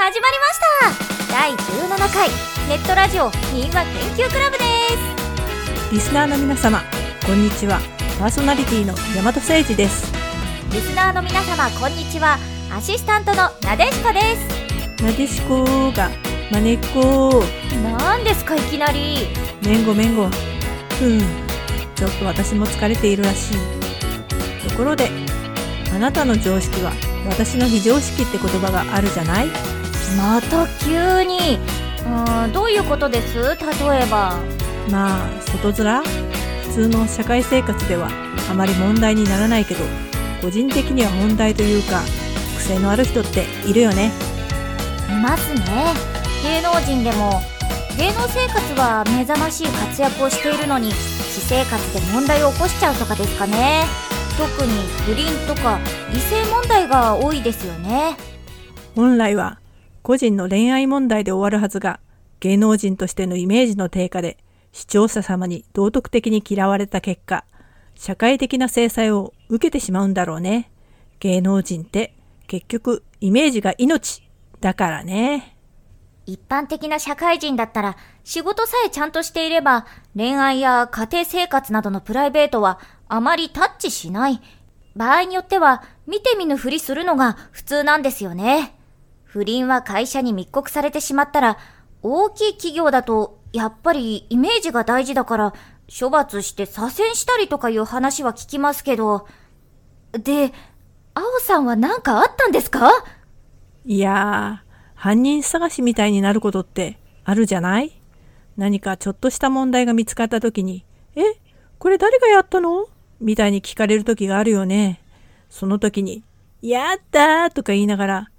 始まりました。第17回ネットラジオ民話研究クラブです。リスナーの皆様こんにちは。パーソナリティの大和誠二です。リスナーの皆様こんにちは。アシスタントのなでしこです。なでしこがまねっこ。なんですかいきなり。めんごめんご。ふん。ちょっと私も疲れているらしい。ところであなたの常識は私の非常識って言葉があるじゃない？また急に。うんどういうことです？例えば。まあ外面普通の社会生活ではあまり問題にならないけど個人的には問題というか癖のある人っているよね。いますね。芸能人でも芸能生活は目覚ましい活躍をしているのに私生活で問題を起こしちゃうとかですかね。特に不倫とか異性問題が多いですよね。本来は個人の恋愛問題で終わるはずが芸能人としてのイメージの低下で視聴者様に道徳的に嫌われた結果社会的な制裁を受けてしまうんだろうね芸能人って結局イメージが命だからね一般的な社会人だったら仕事さえちゃんとしていれば恋愛や家庭生活などのプライベートはあまりタッチしない。場合によっては見て見ぬふりするのが普通なんですよね。不倫は会社に密告されてしまったら大きい企業だとやっぱりイメージが大事だから処罰して左遷したりとかいう話は聞きますけど。で、青さんは何かあったんですか？いやー、犯人探しみたいになることってあるじゃない？何かちょっとした問題が見つかった時に、え、これ誰がやったの？みたいに聞かれる時があるよね。その時に、やったーとか言いながら、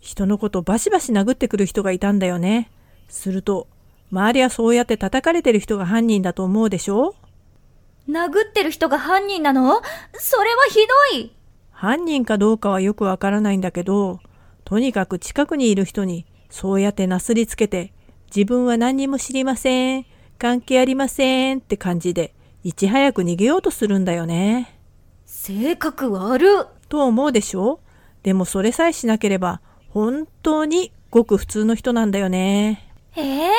人のことバシバシ殴ってくる人がいたんだよね。すると、周りはそうやって叩かれてる人が犯人だと思うでしょ？殴ってる人が犯人なの？それはひどい。犯人かどうかはよくわからないんだけど、とにかく近くにいる人にそうやってなすりつけて、自分は何にも知りません、関係ありませんって感じで、いち早く逃げようとするんだよね。性格悪と思うでしょ？でもそれさえしなければ、本当にごく普通の人なんだよね。ええ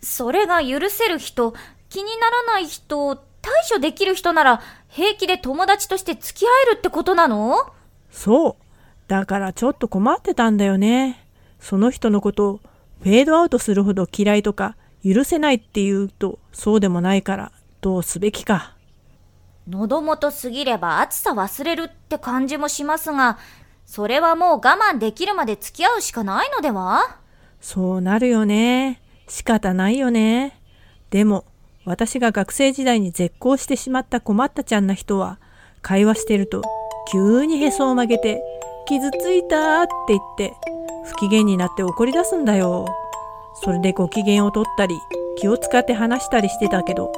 それが許せる人、気にならない人、対処できる人なら平気で友達として付き合えるってことなの？そう。だからちょっと困ってたんだよね。その人のことをフェードアウトするほど嫌いとか許せないって言うとそうでもないからどうすべきか。喉元過ぎれば暑さ忘れるって感じもしますが、それはもう我慢できるまで付き合うしかないのでは？そうなるよね。仕方ないよね。でも、私が学生時代に絶交してしまった困ったちゃんな人は、会話してると急にへそを曲げて、傷ついたって言って、不機嫌になって怒り出すんだよ。それでご機嫌を取ったり、気を使って話したりしてたけど、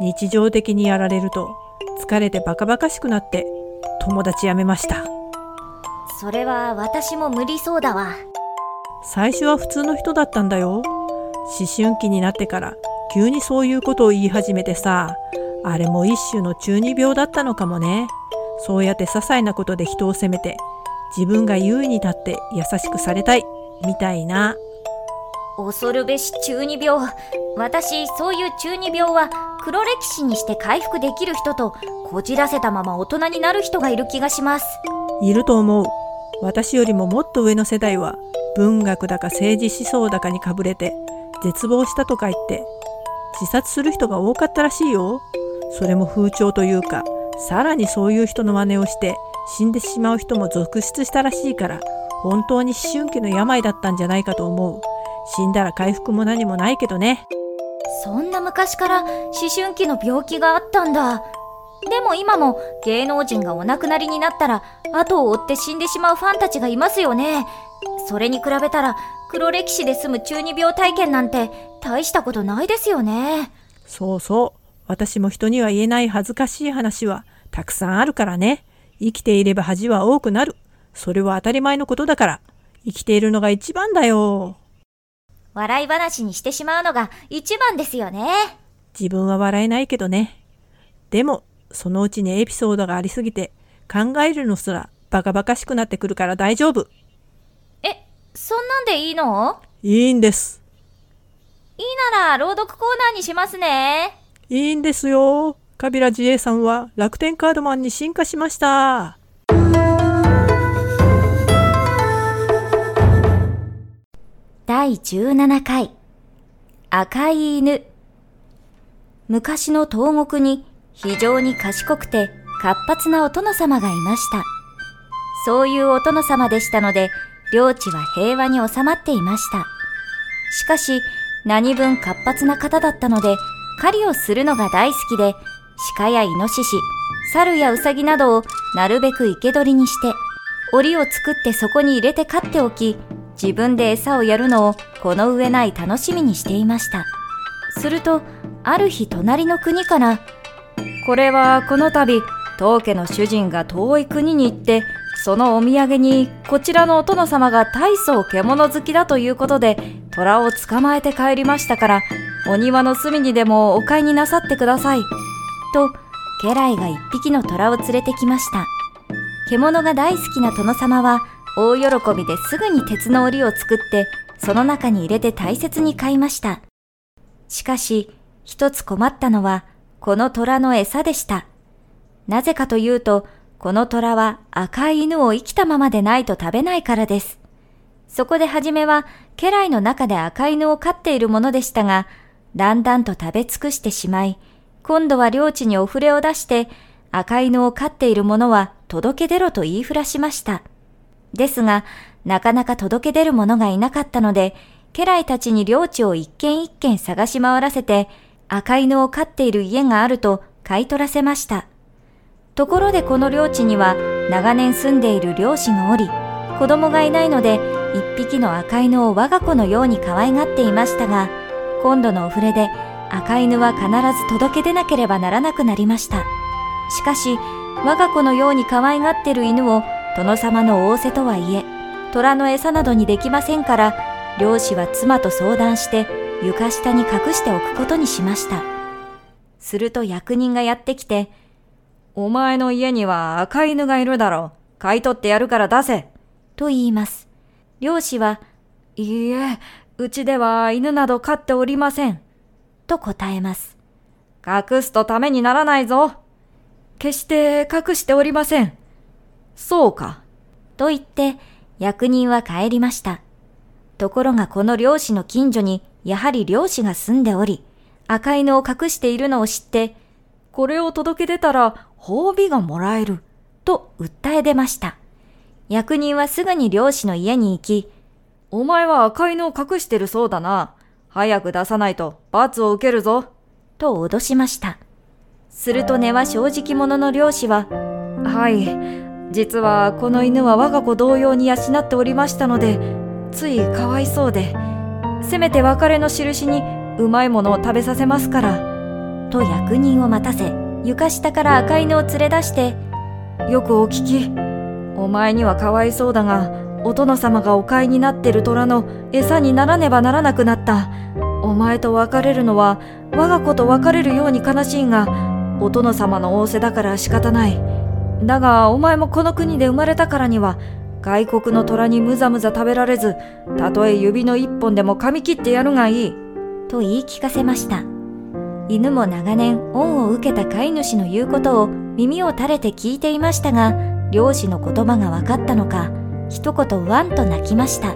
日常的にやられると、疲れてバカバカしくなって、友達辞めました。それは私も無理そうだわ。最初は普通の人だったんだよ。思春期になってから急にそういうことを言い始めてさ、あれも一種の中二病だったのかもね。そうやって些細なことで人を責めて、自分が優位に立って優しくされたい、みたいな。恐るべし中二病。私、そういう中二病は黒歴史にして回復できる人と、こじらせたまま大人になる人がいる気がします。いると思う。私よりももっと上の世代は、文学だか政治思想だかにかぶれて、絶望したとか言って、自殺する人が多かったらしいよ。それも風潮というか、さらにそういう人の真似をして死んでしまう人も続出したらしいから、本当に思春期の病だったんじゃないかと思う。死んだら回復も何もないけどね。そんな昔から思春期の病気があったんだ。でも今も芸能人がお亡くなりになったら後を追って死んでしまうファンたちがいますよね。それに比べたら黒歴史で済む中二病体験なんて大したことないですよね。そうそう。私も人には言えない恥ずかしい話はたくさんあるからね。生きていれば恥は多くなる。それは当たり前のことだから。生きているのが一番だよ。笑い話にしてしまうのが一番ですよね。自分は笑えないけどね。でも、そのうちにエピソードがありすぎて、考えるのすらバカバカしくなってくるから大丈夫。え、そんなんでいいの？いいんです。いいなら朗読コーナーにしますね。いいんですよ。カビラ自衛さんは楽天カードマンに進化しました。第17回赤い犬昔の東国に非常に賢くて活発なお殿様がいました。そういうお殿様でしたので、領地は平和に収まっていました。しかし、何分活発な方だったので、狩りをするのが大好きで、鹿やイノシシ、猿やウサギなどをなるべく生け捕りにして、檻を作ってそこに入れて飼っておき、自分で餌をやるのをこの上ない楽しみにしていました。すると、ある日隣の国から、これはこの度、当家の主人が遠い国に行って、そのお土産にこちらのお殿様が大層獣好きだということで、虎を捕まえて帰りましたから、お庭の隅にでもお買いになさってください。と、家来が一匹の虎を連れてきました。獣が大好きな殿様は、大喜びですぐに鉄の檻を作って、その中に入れて大切に飼いました。しかし、一つ困ったのは、この虎の餌でした。なぜかというと、この虎は赤い犬を生きたままでないと食べないからです。そこではじめは、家来の中で赤犬を飼っているものでしたが、だんだんと食べ尽くしてしまい、今度は領地にお触れを出して、赤犬を飼っている者は届け出ろと言いふらしました。ですが、なかなか届け出る者がいなかったので、家来たちに領地を一軒一軒探し回らせて、赤犬を飼っている家があると買い取らせました。ところでこの領地には長年住んでいる漁師がおり、子供がいないので一匹の赤犬を我が子のように可愛がっていましたが、今度のお触れで赤犬は必ず届け出なければならなくなりました。しかし、我が子のように可愛がってる犬を殿様の仰せとはいえ、虎の餌などにできませんから、漁師は妻と相談して床下に隠しておくことにしました。すると役人がやってきて、お前の家には赤犬がいるだろう。買い取ってやるから出せ。と言います。漁師は、いいえ、うちでは犬など飼っておりません。と答えます。隠すとためにならないぞ。決して隠しておりません。そうか。と言って、役人は帰りました。ところがこの漁師の近所に、やはり漁師が住んでおり、赤犬を隠しているのを知って、これを届け出たら褒美がもらえる、と訴え出ました。役人はすぐに漁師の家に行き、お前は赤犬を隠してるそうだな。早く出さないと罰を受けるぞ。と脅しました。すると根は正直者の漁師は、はい、実はこの犬は我が子同様に養っておりましたので、ついかわいそうで、せめて別れの印にうまいものを食べさせますから、と役人を待たせ、床下から赤犬を連れ出して、よくお聞き。お前にはかわいそうだが、お殿様がお飼いになってる虎の餌にならねばならなくなった。お前と別れるのは我が子と別れるように悲しいが、お殿様の仰せだから仕方ない。だがお前もこの国で生まれたからには、外国の虎にむざむざ食べられず、たとえ指の一本でも噛み切ってやるがいい。と言い聞かせました。犬も長年恩を受けた飼い主の言うことを耳を垂れて聞いていましたが、漁師の言葉が分かったのか、一言ワンと泣きました。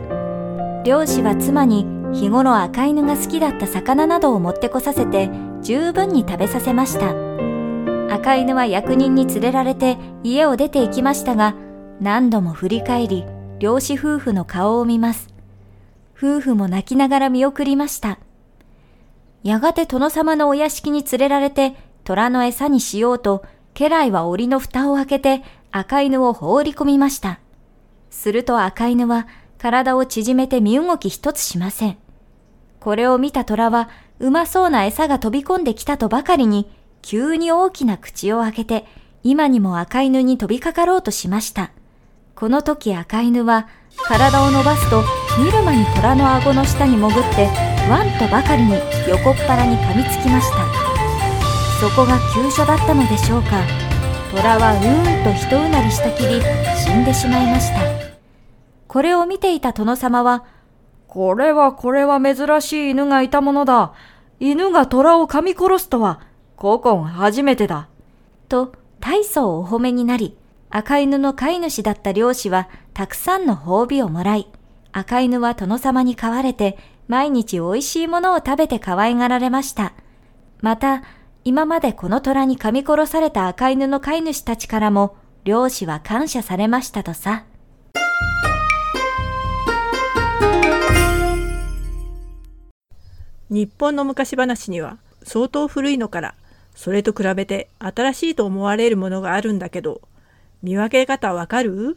漁師は妻に日頃赤犬が好きだった魚などを持ってこさせて十分に食べさせました。赤犬は役人に連れられて家を出て行きましたが、何度も振り返り、漁師夫婦の顔を見ます。夫婦も泣きながら見送りました。やがて殿様のお屋敷に連れられて虎の餌にしようと、家来は檻の蓋を開けて赤犬を放り込みました。すると赤犬は体を縮めて身動き一つしません。これを見た虎はうまそうな餌が飛び込んできたとばかりに急に大きな口を開けて今にも赤犬に飛びかかろうとしました。この時赤犬は体を伸ばすと見る間に虎の顎の下に潜ってワンとばかりに横っ腹に噛みつきました。そこが急所だったのでしょうか。虎はうーんと一うなりしたきり死んでしまいました。これを見ていた殿様は、これはこれは珍しい犬がいたものだ。犬が虎を噛み殺すとは、古今初めてだ。と、大層お褒めになり、赤犬の飼い主だった漁師はたくさんの褒美をもらい、赤犬は殿様に飼われて毎日美味しいものを食べて可愛がられました。また、今までこの虎に噛み殺された赤犬の飼い主たちからも漁師は感謝されましたとさ。日本の昔話には相当古いのからそれと比べて新しいと思われるものがあるんだけど見分け方わかる？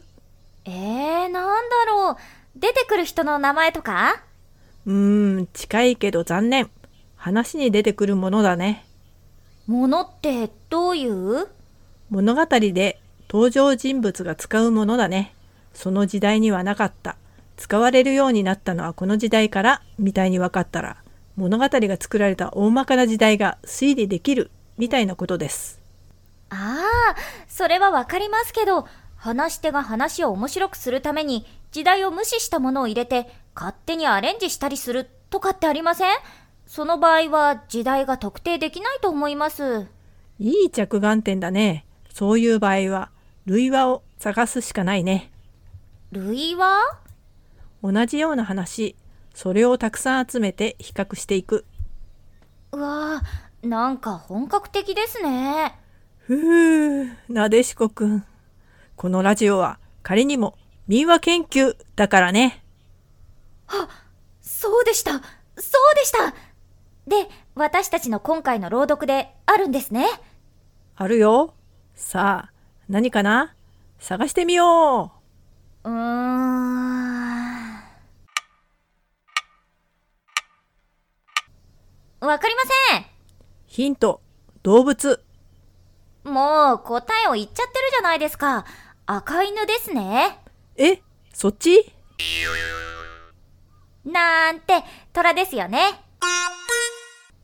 えー、なんだろう。出てくる人の名前とか？うーん、近いけど残念。話に出てくるものだね。ものってどういう？物語で登場人物が使うものだね。その時代にはなかった。使われるようになったのはこの時代からみたいに分かったら物語が作られた大まかな時代が推理できるみたいなことです。ああ、それはわかりますけど、話し手が話を面白くするために時代を無視したものを入れて勝手にアレンジしたりするとかってありません？その場合は時代が特定できないと思います。いい着眼点だね。そういう場合は類話を探すしかないね。類話？同じような話、それをたくさん集めて比較していく。うわぁ、なんか本格的ですね。ふう、なでしこくん。このラジオは仮にも民話研究だからね。あ、そうでした。そうでした。で、私たちの今回の朗読であるんですね。あるよ。さあ、何かな？探してみよう。うーん。わかりません。ヒント、動物。もう答えを言っちゃってるじゃないですか。赤犬ですね。え、そっち？なんて、虎ですよね。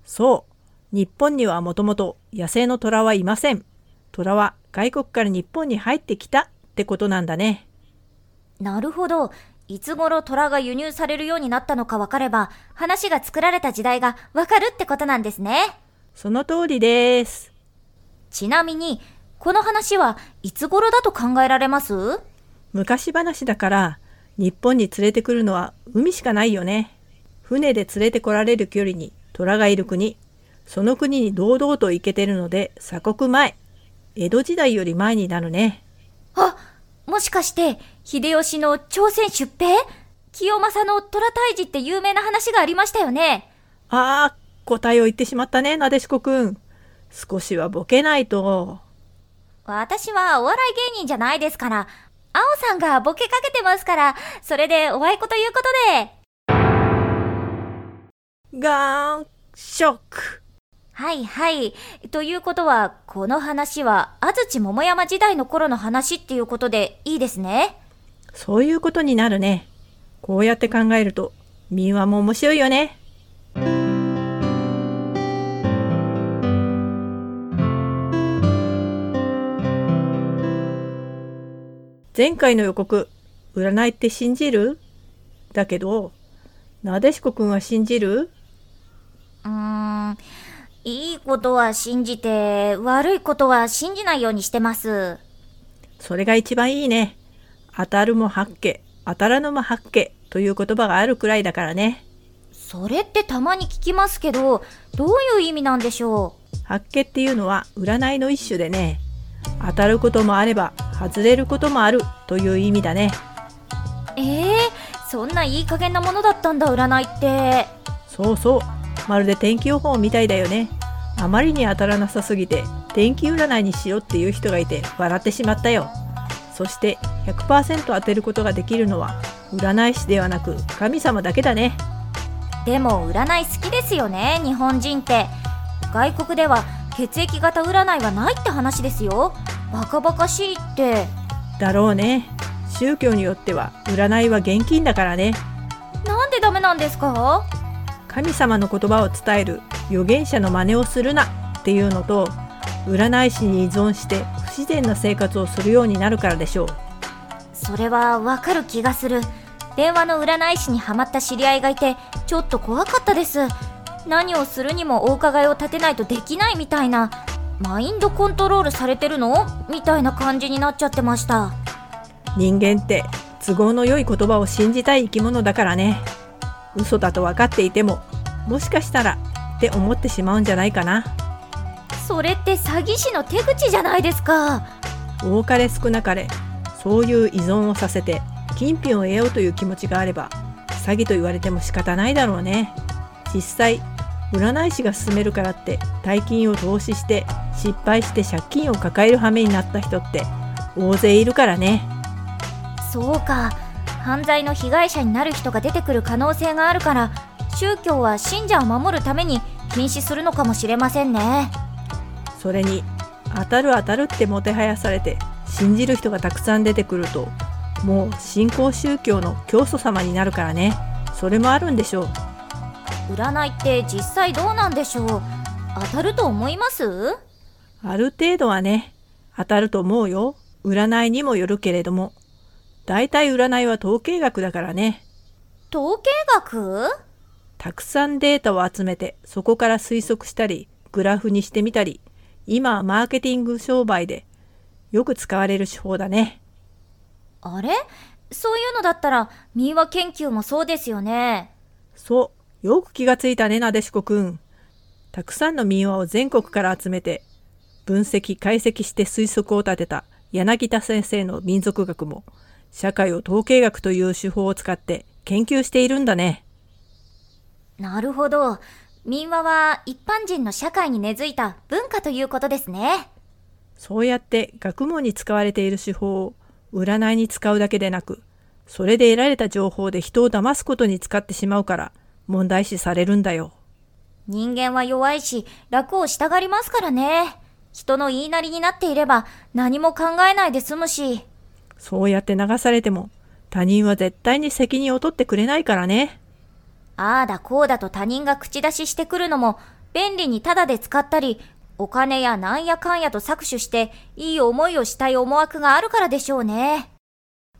そう。日本にはもともと野生の虎はいません。虎は外国から日本に入ってきたってことなんだね。なるほど。いつ頃虎が輸入されるようになったのかわかれば、話が作られた時代がわかるってことなんですね。その通りです。ちなみに、この話はいつ頃だと考えられます？昔話だから、日本に連れてくるのは海しかないよね。船で連れてこられる距離に虎がいる国。その国に堂々と行けてるので鎖国前。江戸時代より前になるね。あもしかして、秀吉の朝鮮出兵？清正の虎退治って有名な話がありましたよね。ああ、答えを言ってしまったね、なでしこくん。少しはボケないと。私はお笑い芸人じゃないですから、青さんがボケかけてますから、それでおあいこということで。ガーン、ショック。はいはい。ということは、この話は安土桃山時代の頃の話っていうことでいいですね。そういうことになるね。こうやって考えると、民話も面白いよね。前回の予告、占いって信じる？だけど、なでしこくんは信じる？うーん、いいことは信じて、悪いことは信じないようにしてます。それが一番いいね。当たるも八卦、当たらぬも八卦という言葉があるくらいだからね。それってたまに聞きますけど、どういう意味なんでしょう？八卦っていうのは占いの一種でね、当たることもあれば外れることもあるという意味だね。えー、そんないい加減なものだったんだ占いって。そうそう。まるで天気予報みたいだよね。あまりに当たらなさすぎて天気占いにしようっていう人がいて笑ってしまったよ。そして100%当てることができるのは占い師ではなく神様だけだね。でも占い好きですよね日本人って。外国では血液型占いはないって話ですよ。バカバカしいって。だろうね。宗教によっては占いは現金だからね。なんでダメなんですか？神様の言葉を伝える預言者の真似をするなっていうのと占い師に依存して不自然な生活をするようになるからでしょう。それはわかる気がする電話の占い師にはまった知り合いがいてちょっと怖かったです何をするにもお伺いを立てないとできないみたいなマインドコントロールされてるの？みたいな感じになっちゃってました。人間って都合の良い言葉を信じたい生き物だからね。嘘だと分かっていてももしかしたらって思ってしまうんじゃないかな。それって詐欺師の手口じゃないですか。多かれ少なかれそういう依存をさせて金品を得ようという気持ちがあれば詐欺と言われても仕方ないだろうね。実際占い師が勧めるからって大金を投資して失敗して借金を抱える羽目になった人って大勢いるからね。そうか。犯罪の被害者になる人が出てくる可能性があるから宗教は信者を守るために禁止するのかもしれませんね。それに当たる当たるってもてはやされて信じる人がたくさん出てくるともう新興宗教の教祖様になるからね。それもあるんでしょう占いって実際どうなんでしょう？当たると思います？ある程度はね当たると思うよ。占いにもよるけれども。大体占いは統計学だからね。統計学？たくさんデータを集めてそこから推測したりグラフにしてみたり今はマーケティング商売でよく使われる手法だね。あれ？そういうのだったら民話研究もそうですよね。そうよく気がついたねなでしこくんたくさんの民話を全国から集めて分析解析して推測を立てた柳田先生の民族学も社会を統計学という手法を使って研究しているんだね。なるほど。民話は一般人の社会に根付いた文化ということですね。そうやって学問に使われている手法を占いに使うだけでなく、それで得られた情報で人を騙すことに使ってしまうから問題視されるんだよ。人間は弱いし楽をしたがりますからね。人の言いなりになっていれば何も考えないで済むし。そうやって流されても他人は絶対に責任を取ってくれないからね。ああだこうだと他人が口出ししてくるのも便利にタダで使ったり、お金やなんやかんやと搾取していい思いをしたい思惑があるからでしょうね。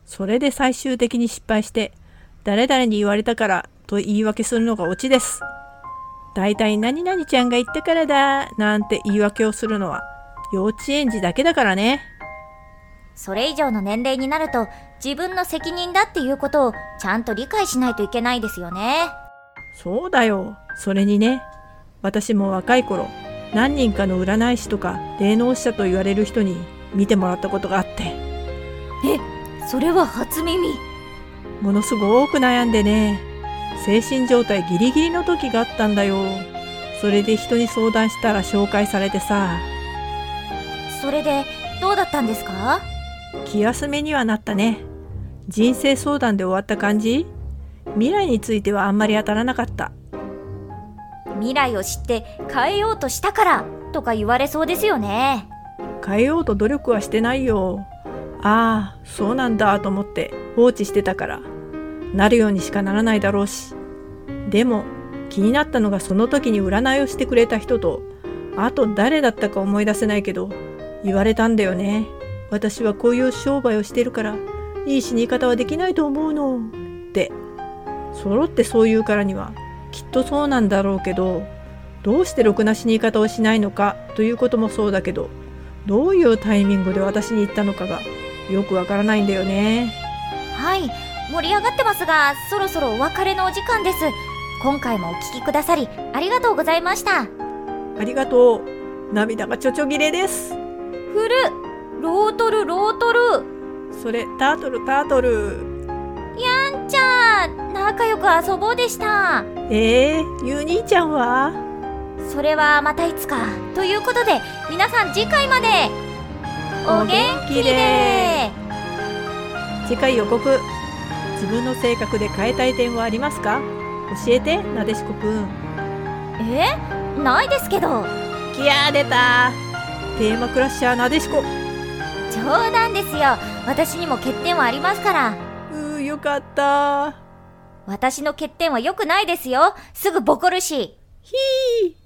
それで最終的に失敗して、誰々に言われたからと言い訳するのがオチです。大体何々ちゃんが言ったからだなんて言い訳をするのは幼稚園児だけだからね。それ以上の年齢になると自分の責任だっていうことをちゃんと理解しないといけないですよね。そうだよ。それにね、私も若い頃、何人かの占い師とか霊能者と言われる人に見てもらったことがあって。え、それは初耳。ものすごく悩んでね、精神状態ギリギリの時があったんだよ。それで人に相談したら紹介されてさ。それでどうだったんですか？気休めにはなったね。人生相談で終わった感じ？未来についてはあんまり当たらなかった。未来を知って変えようとしたから？とか言われそうですよね。変えようと努力はしてないよ。ああ、そうなんだと思って放置してたから、なるようにしかならないだろうし。でも、気になったのがその時に占いをしてくれた人と、あと誰だったか思い出せないけど、言われたんだよね。私はこういう商売をしてるから、いい死に方はできないと思うの。って。揃ってそう言うからには、きっとそうなんだろうけど、どうしてろくな死に方をしないのかということもそうだけど、どういうタイミングで私に言ったのかがよくわからないんだよね。はい、盛り上がってますが、そろそろお別れのお時間です。今回もお聞きくださり、ありがとうございました。ありがとう。涙がちょちょぎれです。ふる、ロートル、ロートル。それ、タートル、タートル。やんちゃん、仲良く遊ぼうでした。えー、ゆう兄ちゃんは？それはまたいつか。ということで、皆さん次回まで。お元気で次回予告。自分の性格で変えたい点はありますか？教えて、なでしこくん。え？ないですけど。きやー出たテーマクラッシャーなでしこ。冗談ですよ。私にも欠点はありますから。うー、よかった私の欠点は良くないですよ。すぐボコるし。ひー